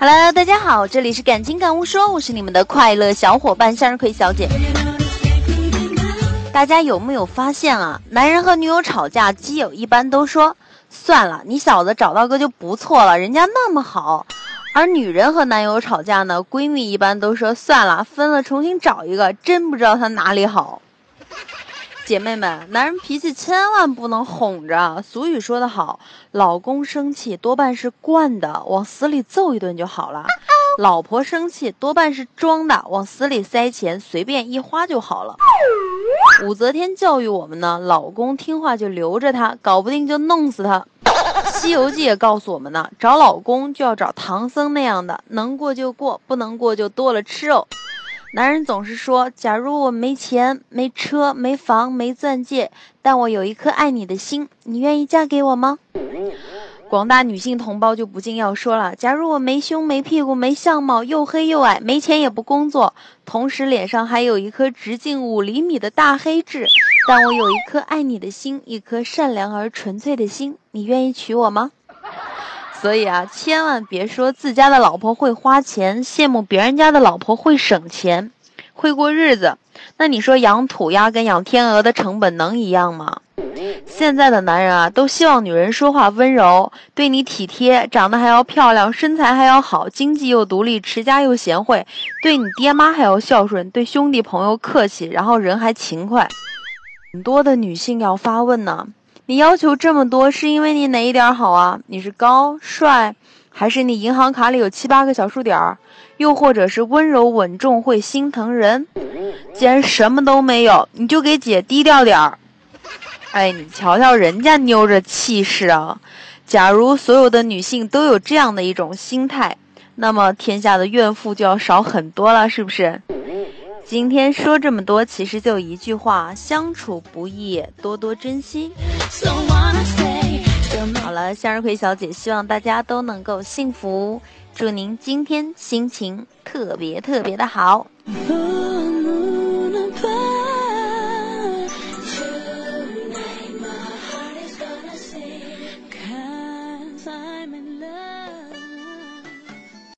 Hello，大家好，这里是感情感悟说，我是你们的快乐小伙伴向日葵小姐。大家有没有发现啊？男人和女友吵架，基友一般都说算了，你小子找到个就不错了，人家那么好。而女人和男友吵架呢，闺蜜一般都说算了，分了重新找一个，真不知道他哪里好。姐妹们，男人脾气千万不能哄着。俗语说得好，老公生气多半是惯的，往死里揍一顿就好了；老婆生气多半是装的，往死里塞钱，随便一花就好了。武则天教育我们呢，老公听话就留着他，搞不定就弄死他。西游记也告诉我们呢，找老公就要找唐僧那样的，能过就过，不能过就剁了吃肉。男人总是说：“假如我没钱、没车、没房、没钻戒，但我有一颗爱你的心，你愿意嫁给我吗？”广大女性同胞就不禁要说了：“假如我没胸、没屁股、没相貌，又黑又矮，没钱也不工作，同时脸上还有一颗直径五厘米的大黑痣，但我有一颗爱你的心，一颗善良而纯粹的心，你愿意娶我吗？”所以啊，千万别说自家的老婆会花钱，羡慕别人家的老婆会省钱，会过日子。那你说养土鸭跟养天鹅的成本能一样吗？现在的男人啊，都希望女人说话温柔，对你体贴，长得还要漂亮，身材还要好，经济又独立，持家又贤惠，对你爹妈还要孝顺，对兄弟朋友客气，然后人还勤快。很多的女性要发问呢。你要求这么多，是因为你哪一点好啊？你是高帅，还是你银行卡里有七八个小数点儿？又或者是温柔稳重会心疼人？既然什么都没有，你就给姐低调点儿。哎，你瞧瞧人家妞这气势啊！假如所有的女性都有这样的一种心态，那么天下的怨妇就要少很多了，是不是？今天说这么多，其实就一句话：相处不易，多多珍惜。好了，向日葵小姐希望大家都能够幸福，祝您今天心情特别特别的好。